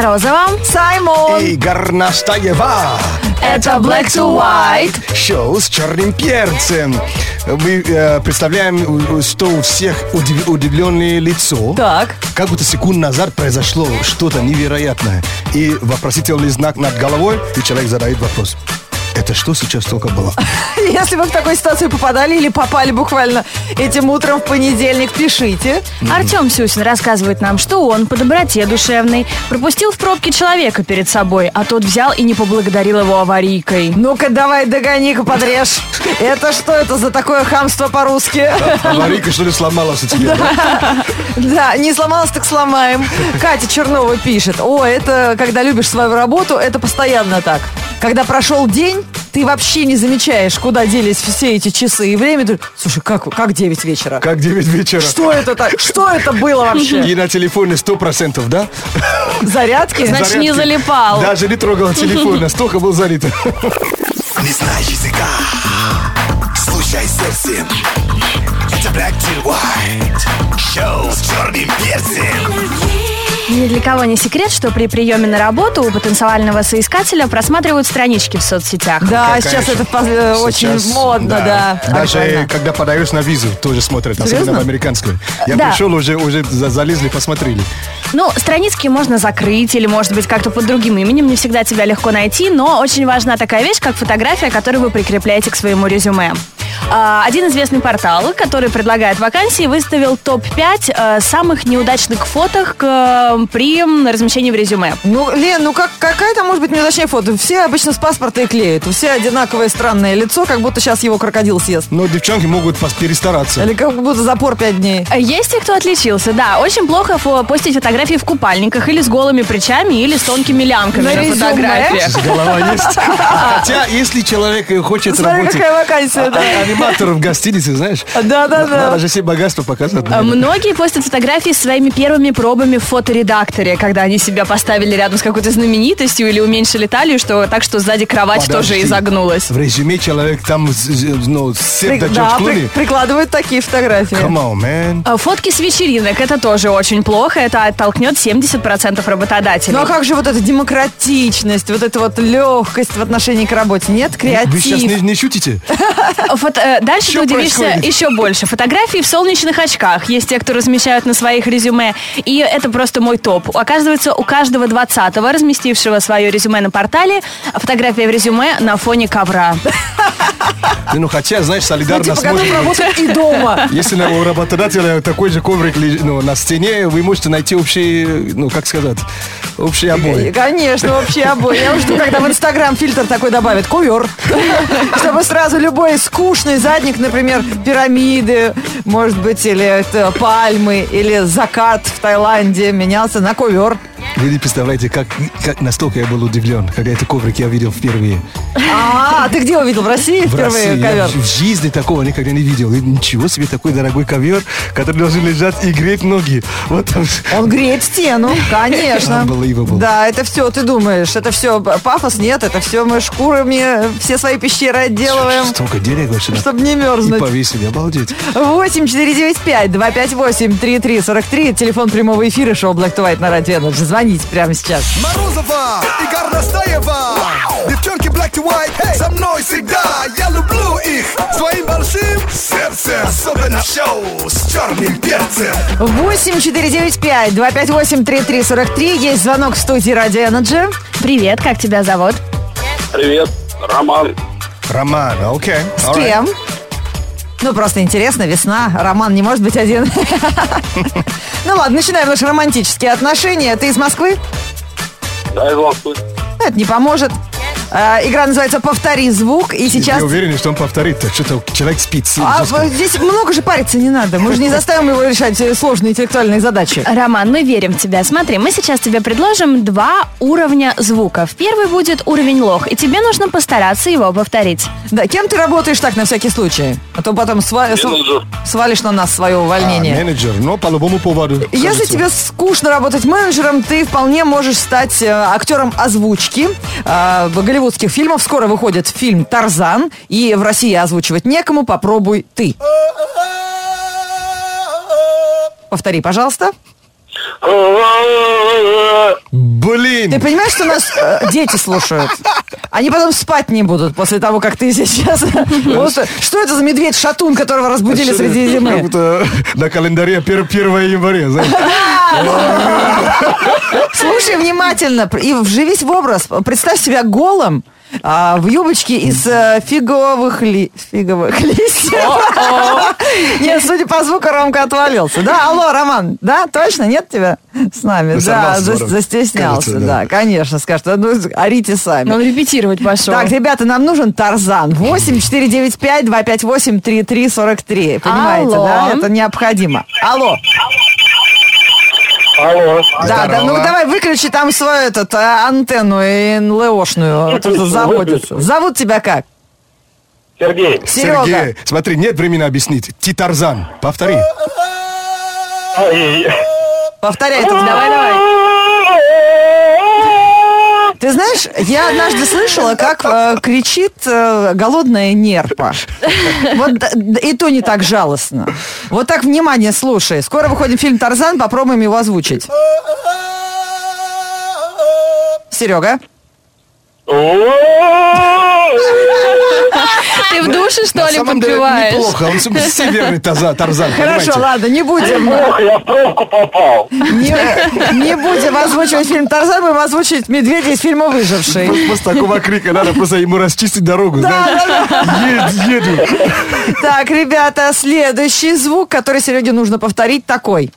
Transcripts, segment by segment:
Морозова. Саймон. И Горнастаева. Это Black to White. Шоу с черным перцем. Мы э, представляем, что у всех удив- удивленное лицо. Так. Как будто секунд назад произошло что-то невероятное. И вопросительный знак над головой, и человек задает вопрос. Это что сейчас только было? Если вы в такую ситуацию попадали или попали буквально этим утром в понедельник, пишите. Артем Сюсин рассказывает нам, что он по доброте душевной пропустил в пробке человека перед собой, а тот взял и не поблагодарил его аварийкой. Ну-ка, давай, догони-ка, подрежь. Это что это за такое хамство по-русски? Аварийка что ли сломалась у тебя? да? Да, не сломалось, так сломаем. Катя Чернова пишет. О, это когда любишь свою работу, это постоянно так. Когда прошел день, ты вообще не замечаешь, куда делись все эти часы и время. Ты, Слушай, как, как 9 вечера? Как 9 вечера. Что это так? Что это было вообще? И на телефоне 100%, да? Зарядки? Значит, не Зарядки. залипал. Даже не трогал телефон, настолько был залит. Не знаешь языка Слушай сердцем Это Black to White Шоу с черным перцем Ни для кого не секрет, что при приеме на работу у потенциального соискателя просматривают странички в соцсетях. Да, Какая сейчас это очень Сейчас, модно, да. Даже Актуально. когда подаешь на визу, тоже смотрят, особенно Серьезно? в американскую. Я Да. пришел, уже, уже за- залезли, посмотрели. Ну, странички можно закрыть или, может быть, как-то под другим именем. Не всегда тебя легко найти, но очень важна такая вещь, как фотография, которую вы прикрепляете к своему резюме. А, Один известный портал, который предлагает вакансии, выставил топ-5 э, самых неудачных фоток э, при размещении в резюме. Ну, Лен, ну как, какая там может быть неудачная фото? Все обычно с паспорта и клеят. Все одинаковое странное лицо, как будто сейчас его крокодил съест. Но девчонки могут перестараться. Или как будто запор пять дней. Есть те, кто отличился, да. Очень плохо фо- постить фотографии в купальниках или с голыми плечами, или с тонкими лямками На на, резюме? фотографиях. Голова есть. Хотя, если человек э, хочет Смотри, работать какая вакансия, да. А- аниматором в гостинице, знаешь, Да-да-да. надо же все богатства показать. А Многие постят фотографии с своими первыми пробами в фоторедакторе, когда они себя поставили рядом с какой-то знаменитостью или уменьшили талию, что так что сзади кровать тоже Подожди. изогнулась. В резюме человек там, ну, При- сет до да, при- прикладывают такие фотографии. Come on, man. А Фотки с вечеринок это тоже очень плохо, это оттолкнет 70% работодателей. Ну а как же вот эта демократичность, вот эта вот легкость в отношении к работе? Нет, Вы сейчас не, креатив. не шутите? Фото- э, дальше Что ты удивишься происходит? еще больше. Фотографии в солнечных очках. Есть те, кто размещают на своих резюме. И это просто мой топ. Оказывается, у каждого 20-го, разместившего свое резюме на портале, фотография в резюме на фоне ковра. Ну, хотя, знаешь, Ну, солидарность типа, быть. работать и дома. Если на- у работодателя такой же коврик лежит, ну, на стене, вы можете найти общие, ну, как сказать, общие обои. Конечно, вообще обои. Я уже жду, когда в Инстаграм фильтр такой добавят. Ковер. Чтобы сразу любой скучный задник, например, пирамиды, может быть, или это пальмы, или закат в Таиланде менялся на ковер. Вы не представляете, как, как настолько я был удивлен, когда этот коврик я видел впервые. А, ты где увидел? В России В впервые России. Я ковер? в жизни такого никогда не видел. И ничего себе, такой дорогой ковер, который должен лежать и греть ноги. Вот там. Он греет стену, конечно. Unbelievable. Да, это все, ты думаешь, это все пафос, нет, это все мы шкурами все свои пещеры отделываем, Столько денег вообще. чтобы не И мерзнуть. повесили, обалдеть. 8 495 258 3343 Телефон прямого эфира шоу Black to White на Радио Energy. Звоните прямо сейчас. Морозова и Горностаева Девчонки Black to White hey, Со мной всегда Я люблю их Своим большим сердцем Особенно шоу с черным перцем 8 495 258 3343 Есть звонок в студии Радио Energy. Привет, как тебя зовут? Привет, Роман. Роман, окей. С alright. кем? Ну, просто интересно, весна, роман не может быть один. Ну ладно, начинаем наши романтические отношения. Ты из Москвы? Да, из Москвы. Это не поможет. А, Игра называется «Повтори звук», и сейчас... Я уверен, что он повторит. Что-то человек спит. А здесь много же париться не надо. Мы же не заставим его решать э, сложные интеллектуальные задачи. Роман, мы верим в тебя. Смотри, мы сейчас тебе предложим два уровня звуков. Первый будет уровень лох, и тебе нужно постараться его повторить. Да, кем ты работаешь так на всякий случай? А то потом сва- свалишь на нас свое А, увольнение. менеджер, но по любому поводу. Если тебе скучно работать менеджером, ты вполне можешь стать э, актером озвучки э, голливудских фильмов. Скоро выходит фильм «Тарзан», и в России озвучивать некому, попробуй ты. Повтори, пожалуйста. Блин! Ты понимаешь, что нас э, дети слушают? Они потом спать не будут после того, как ты сейчас... Просто, что это за медведь-шатун, которого разбудили среди Как зимы? будто на календаре 1 января. Слушай внимательно и вживись в образ. Представь себя голым, а, в юбочке из э, фиговых, ли... фиговых листьев. Нет, судя по звуку, Ромка отвалился. Да, алло, Роман, да, точно, нет тебя с нами? Да, застеснялся, да, конечно, скажет, «А ну, орите сами. Он репетировать пошел. Так, ребята, нам нужен Тарзан. 8 495 258 3343. Понимаете, да? Это необходимо. Алло. Алло. Да, да, ну давай выключи там свою этот, а, антенну НЛОшную. Вот. Зовут тебя как? Сергей. Серега. Сергей, смотри, нет времени объяснить. Титарзан. Повтори. Повторяй. Давай, давай. Знаешь, я однажды слышала, как э, кричит э, голодная нерпа. Вот д- и то не так жалостно. Вот так, внимание, слушай. Скоро выходит фильм «Тарзан», попробуем его озвучить. Серега. Ты в душе, что На ли, самом деле подпеваешь? неплохо. Он северный Тарзан, Хорошо, ладно, не будем. Ох, я в пробку попал. Не, не будем озвучивать фильм «Тарзан», будем озвучивать «Медведя» из фильма «Выживший». После, такого крика надо просто ему расчистить дорогу, еду. Так, ребята, следующий звук, который Сереге нужно повторить, такой.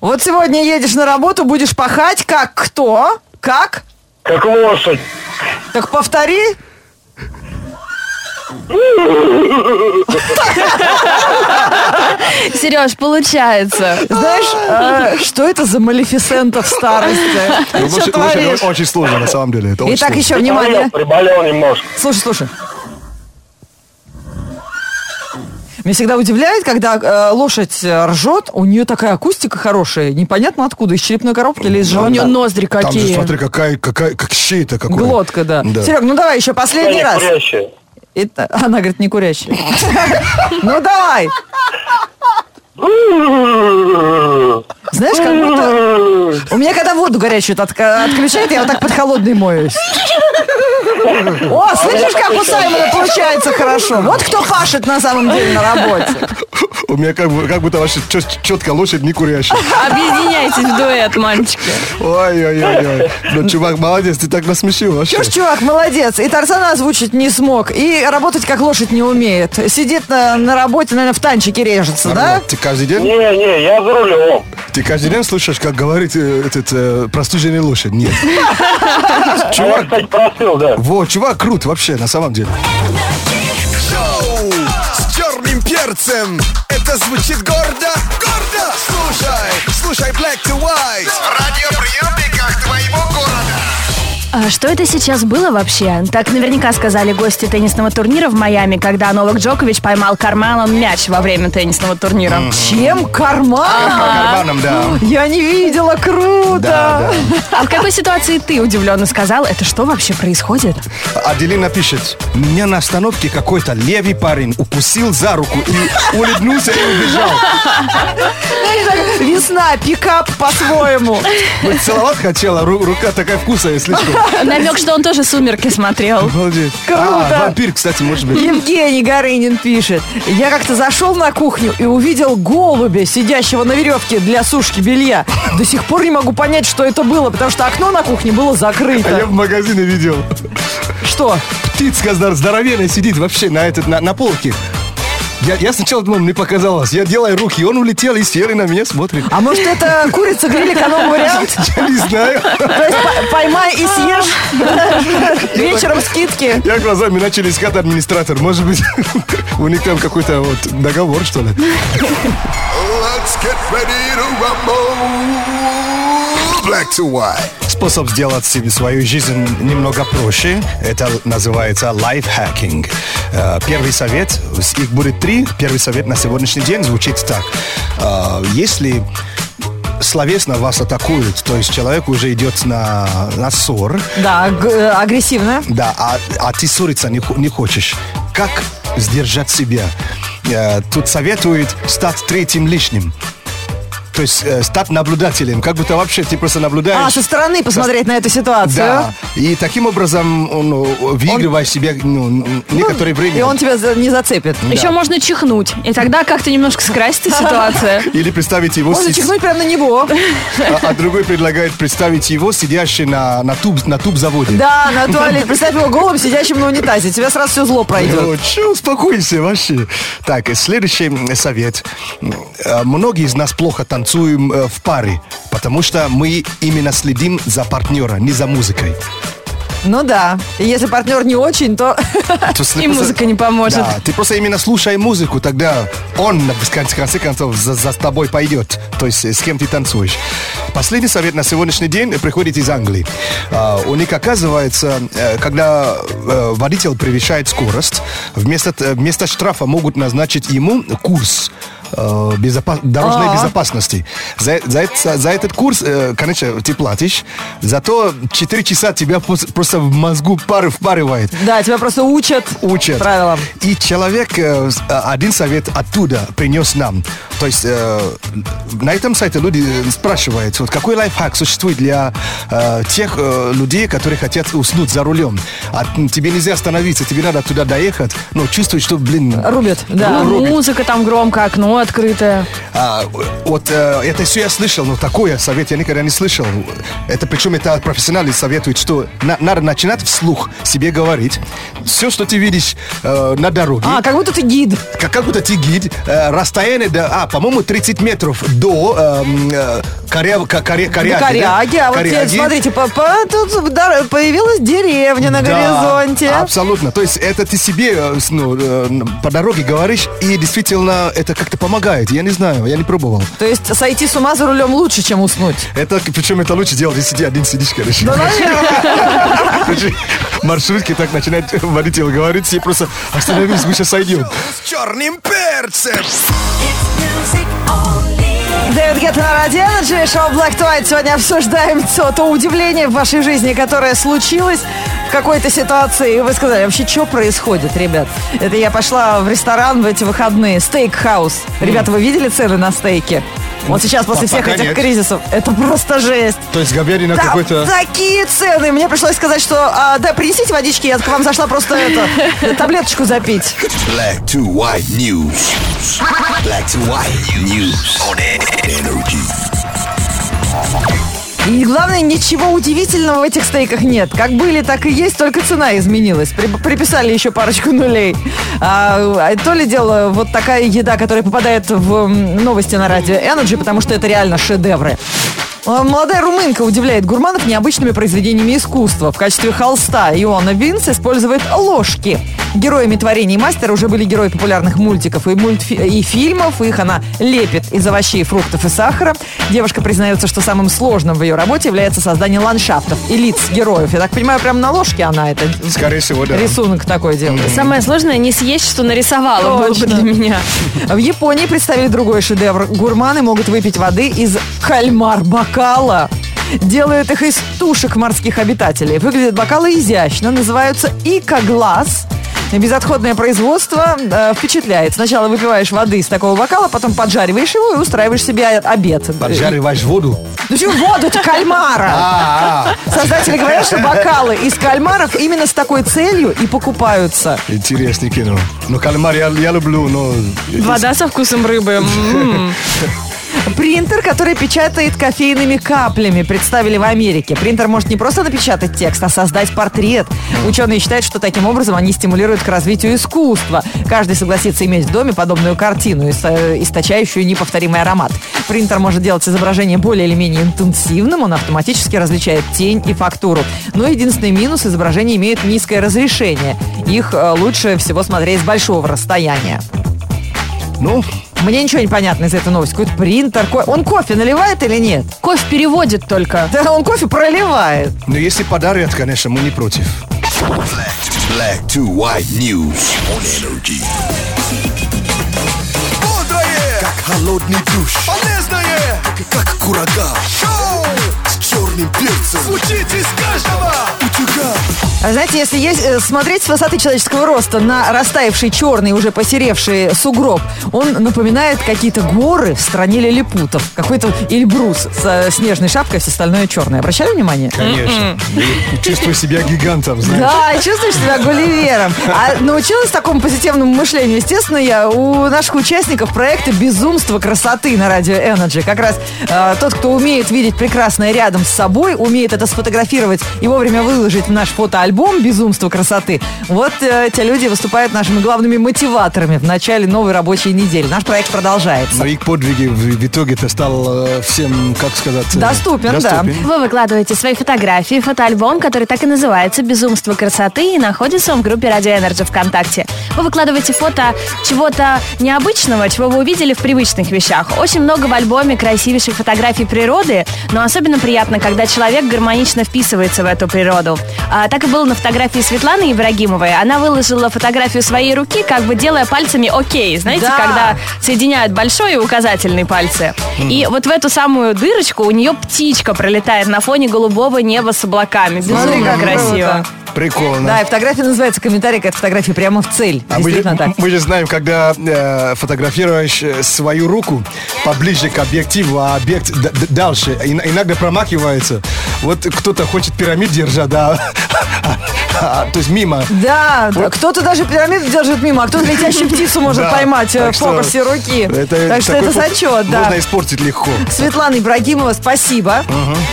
Вот сегодня едешь на работу, будешь пахать, как кто? Как? Как лошадь. Так повтори. Сереж, получается. Знаешь, э, что это за малефисента в старости? Ну, что лошадь- лошадь творишь? очень сложно, на самом деле. Это очень Итак, сложно. еще внимание. Приболел, приболел немножко. Слушай, слушай. Меня всегда удивляет, когда э, лошадь э, ржет, у нее такая акустика хорошая, непонятно откуда, из черепной коробки или из У нее живота. ноздри Там же, какие. смотри, какая, какая, как щей-то какой. Глотка, да. Да. Серег, ну давай еще последний раз. курящая. Это- Она говорит, не курящая. Ну давай. Знаешь, как будто... У меня когда воду горячую отключают, я вот так под холодной моюсь. О, слышишь, как у Саймона получается хорошо? Вот кто пашет на самом деле на работе. У меня как, бы- как будто вообще чет- четко лошадь не курящая. Объединяйтесь в дуэт, мальчики. Ой-ой-ой. Ну, чувак, молодец, ты так насмешил вообще. Чё ж, чувак, молодец. И Тарзана озвучить не смог, и работать как лошадь не умеет. Сидит на, на работе, наверное, в танчике режется, да? Нормально. Ты каждый день? Не, не, я за рулем. Ты каждый день слушаешь, как говорит э, этот э, простуженный лошадь? Нет. А я, Чувак, кстати, просил, да. вот, чувак крут вообще, на самом деле. Шоу с черным перцем. Это звучит гордо, гордо. Слушай, слушай Black to White. В радиоприемниках твоего города. А что это сейчас было вообще? Так наверняка сказали гости теннисного турнира в Майами, когда Новак Джокович поймал карманом мяч во время теннисного турнира. Чем карман? По карманам, да. Я не видела, круто. Да, А в какой ситуации ты удивленно сказал, это что вообще происходит? Аделина пишет, меня на остановке какой-то левый парень укусил за руку и улыбнулся и убежал. Весна, пикап по-своему. Вот целовать хотела, ру- рука такая вкусная, слишком. Намек, что он тоже «Сумерки» смотрел. Обалдеть. Круто. А, вампир, кстати, может быть. Евгений Горынин пишет. Я как-то зашел на кухню и увидел голубя, сидящего на веревке для сушки белья. До сих пор не могу понять, что это было, потому что окно на кухне было А я закрыто. в магазине видел. Что? Птица здор- здоровенная сидит вообще на, этот, на, на полке. Я, я сначала думал, мне показалось. Я делаю руки, он улетел и и на меня смотрит. А может это курица гриль эконом вариант? Я не знаю. То есть по- поймай и съешь вечером скидки. Я глазами начали искать администратор. Может быть, у них там какой-то вот договор, что ли. Let's get ready to rumble. Black to White. Способ сделать себе свою жизнь немного проще, это называется лайфхакинг. Э, Первый совет, их будет три. Первый совет на сегодняшний день звучит так. Э, Если словесно вас атакуют, то есть человек уже идет на, на ссор, Да, э, агрессивно. да, а, а ты ссориться не, не хочешь. Как сдержать себя? тут советуют стать третьим лишним. То есть э, стать наблюдателем, как будто вообще ты просто наблюдаешь. А, со стороны посмотреть на эту ситуацию. Да, и таким образом он, ну, выигрываешь себе ну, ну, некоторое время. И он тебя не зацепит. Еще можно чихнуть. И тогда как-то немножко скрасится ситуация. Или представить его, Можно чихнуть прямо на него. а, а другой предлагает представить его сидящим на, на, туб, на туб-заводе. Да, на туалете. Представь его голым, сидящим на унитазе. Тебя сразу все зло пройдет. Ну, че, успокойся вообще. Так, следующий совет. Э, Многие из нас плохо танцуем э, в паре, потому что мы именно следим за партнера, не за музыкой. Ну да. И если партнер не очень, то... То И музыка не поможет. Да, ты просто именно слушай музыку, тогда он, в конце, концов, за, за тобой пойдет. То есть э, с кем ты танцуешь. Последний совет на сегодняшний день приходит из Англии. А, у них оказывается, э, когда э, водитель превышает скорость, вместо, вместо штрафа могут назначить ему курс э, безопа- дорожной А. безопасности. За, за, это- за этот курс, э, конечно, ты платишь, зато 4 часа тебя просто в мозгу пары впаривает Да, тебя просто учат учат. правилам. И человек э, э, один совет оттуда принес нам. То есть э, на этом сайте люди спрашивают, вот какой лайфхак существует для э, тех э, людей, которые хотят уснуть за рулем. А тебе нельзя остановиться, тебе надо туда доехать, но чувствуешь, что, блин... Рубят, да. ру- рубит. Музыка там громко, окно открытое. А, вот э, это все я слышал, но такое совет я никогда не слышал. Это причем это профессионалы советуют, что на- надо начинать вслух себе говорить. Все, что ты видишь э, на дороге. А, как будто ты гид. Как, как будто ты гид, э, расстояние, до, а, по-моему, 30 метров до эм, э, коря, ко- коря- коряги. До да? коряги. А вот теперь, Коряги. смотрите, по- по- тут появилась деревня на Да, горизонте. Абсолютно. То есть это ты себе э, ну, э, по дороге говоришь, и действительно это как-то помогает. Я не знаю, я не пробовал. То есть сойти с ума за рулем лучше, чем уснуть. Это, причем это лучше делать, если ты один сидишь, конечно. Ну, наверное. Короче, Маршрутки так начинает водитель говорить, все просто остановились, мы сейчас сойдем. С черным перцем. Дэвид Гетта на Радио Energy, шоу Black2White. Сегодня обсуждаем то, то удивление в вашей жизни, которое случилось в какой-то ситуации. И вы сказали, вообще, что происходит, ребят? Это я пошла в ресторан в эти выходные, стейк-хаус. Ребята, вы видели цены на стейки? Вот сейчас, после всех Пока этих нет. кризисов, это просто жесть. То есть говядина Там какой-то... такие цены. Мне пришлось сказать, что а, да, принесите водички, я к вам зашла просто это, таблеточку запить. Black to white news. Black to white news on energy. И главное, ничего удивительного в этих стейках нет. Как были, так и есть, только цена изменилась. При- приписали еще парочку нулей. А, а то ли дело вот такая еда, которая попадает в новости на радио Energy, потому что это реально шедевры. А, Молодая румынка удивляет гурманов необычными произведениями искусства. В качестве холста Иона Винс использует ложки. Героями творений мастера уже были герои популярных мультиков и, мультфи- и фильмов. Их она лепит из овощей, фруктов и сахара. Девушка признается, что самым сложным в ее работе является создание ландшафтов и лиц героев. Я так понимаю, прям на ложке она это Скорее всего, да. рисунок такой делает. Самое сложное не съесть, что нарисовала, было бы Точно. для меня. В Японии представили другой шедевр. Гурманы могут выпить воды из кальмар-бокала. Делают их из тушек морских обитателей. Выглядят бокалы изящно, называются ика-глаз. Безотходное производство э, впечатляет. Сначала выпиваешь воды из такого бокала, потом поджариваешь его и устраиваешь себе обед. Поджариваешь воду. Ну почему воду? Это кальмара. А, Создатели говорят, что бокалы из кальмаров именно с такой целью и покупаются. интересное кино. Ну, кальмар я, я люблю, но... Вода со вкусом рыбы. Принтер, который печатает кофейными каплями, представили в Америке. Принтер может не просто напечатать текст, а создать портрет. Ученые считают, что таким образом они стимулируют к развитию искусства. Каждый согласится иметь в доме подобную картину, ис- источающую неповторимый аромат. Принтер может делать изображение более или менее интенсивным, он автоматически различает тень и фактуру. Но единственный минус – изображения имеют низкое разрешение. Их э, лучше всего смотреть с большого расстояния. Ну, Мне ничего не понятно из этой новости. Какой-то принтер. ко- Он кофе наливает или нет? Кофе переводит только. Да, он кофе проливает. но ну, если подарят, конечно, мы не против. Black to white news on energy. Бодрое, как холодный душ. Полезное, как курага. Шоу черным перцем Звучит из каждого утюга А знаете, если есть, э, смотреть с высоты человеческого роста на растаявший черный, уже посеревший сугроб, он напоминает какие-то горы в стране лилипутов. Какой-то Эльбрус с снежной шапкой, все остальное черное. Обращали внимание? Конечно. И Чувствую себя гигантом, знаешь. Да, чувствуешь себя гулливером. А научилась такому позитивному мышлению, естественно, я у наших участников проекта «Безумство красоты» на радио Energy. Как раз э, тот, кто умеет видеть прекрасное рядом с собой, умеет это сфотографировать и вовремя выложить в наш фотоальбом «Безумство красоты». Вот э, те люди выступают нашими главными мотиваторами в начале новой рабочей недели. Наш проект продолжается. Но их подвиги в, в итоге-то стал э, всем, как сказать... э, Доступен, да. Вы выкладываете свои фотографии, фотоальбом, который так и называется «Безумство красоты» и находится он в группе Радио Energy ВКонтакте. Вы выкладываете фото чего-то необычного, чего вы увидели в привычных вещах. Очень много в альбоме красивейших фотографий природы, но особенно приятно, когда человек гармонично вписывается в эту природу. А, так и было на фотографии Светланы Ибрагимовой. Она выложила фотографию своей руки, как бы делая пальцами «Окей». Знаете, Да. когда соединяют большой и указательный пальцы. И вот в эту самую дырочку у нее птичка пролетает на фоне голубого неба с облаками. Смотри, Безумно как красиво. круто. Прикольно. Да, и фотография называется «Комментарий к этой фотографии прямо в цель». А мы, же- так. мы же знаем, когда э, фотографируешь э, свою руку поближе к объективу, а объект дальше, ин- иногда промахивается. Вот кто-то хочет пирамид держать, да, а, то есть мимо. Да, да, кто-то даже пирамиду держит мимо, а кто-то летящую птицу может Да, поймать э, в что фокусе руки. это так что это зачет, да. Можно испортить легко. Светлана Ибрагимова, спасибо.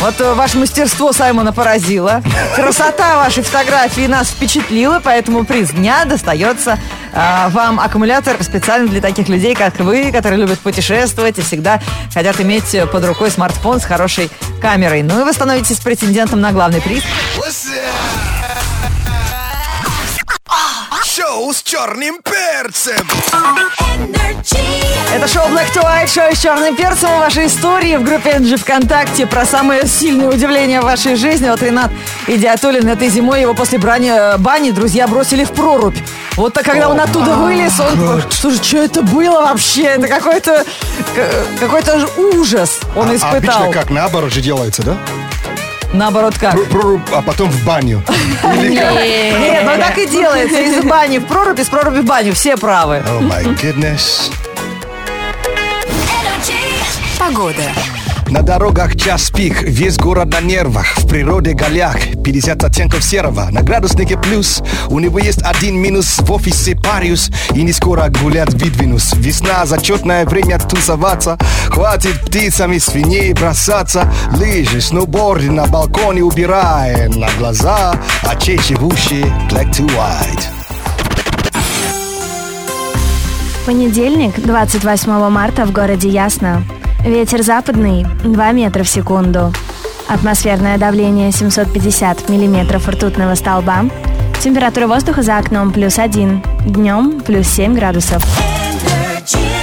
Вот э, ваше мастерство Саймона поразило. Красота вашей фотографии нас впечатлила, поэтому приз дня достается а, вам аккумулятор специально для таких людей, как вы, которые любят путешествовать и всегда хотят иметь э, под рукой смартфон с хорошей камерой. Ну и вы становитесь претендентом на главный приз. Шоу с черным перцем Это шоу Black to White, шоу с черным перцем. Ваши истории в группе NG ВКонтакте про самое сильное удивление в вашей жизни. Вот Ренат Идиатуллин этой зимой его после брани, бани друзья бросили в прорубь. Вот так, когда он оттуда вылез, он... Слушай, что это было вообще? Это какой-то какой-то ужас он А- испытал. Обычно как наоборот же делается, да? Наоборот как? Пру- прорубь, а потом в баню. Нет, ну так и делается. Из бани в прорубь, из проруби в баню. Все правы. Oh my goodness. Погода. На дорогах час пик, весь город на нервах, в природе голяк, 50 оттенков серого, на градуснике плюс, у него есть один минус, в офисе париус, и не скоро гулять выдвинусь. Весна, зачетное время тусоваться, хватит птицами свиней бросаться, лыжи, сноуборды на балконе убираем на глаза, очей живущие black to white. Понедельник, 28 марта в городе Ясно. Ветер западный 2 метра в секунду. Атмосферное давление 750 миллиметров ртутного столба. Температура воздуха за окном плюс 1. Днем плюс 7 градусов. Energy.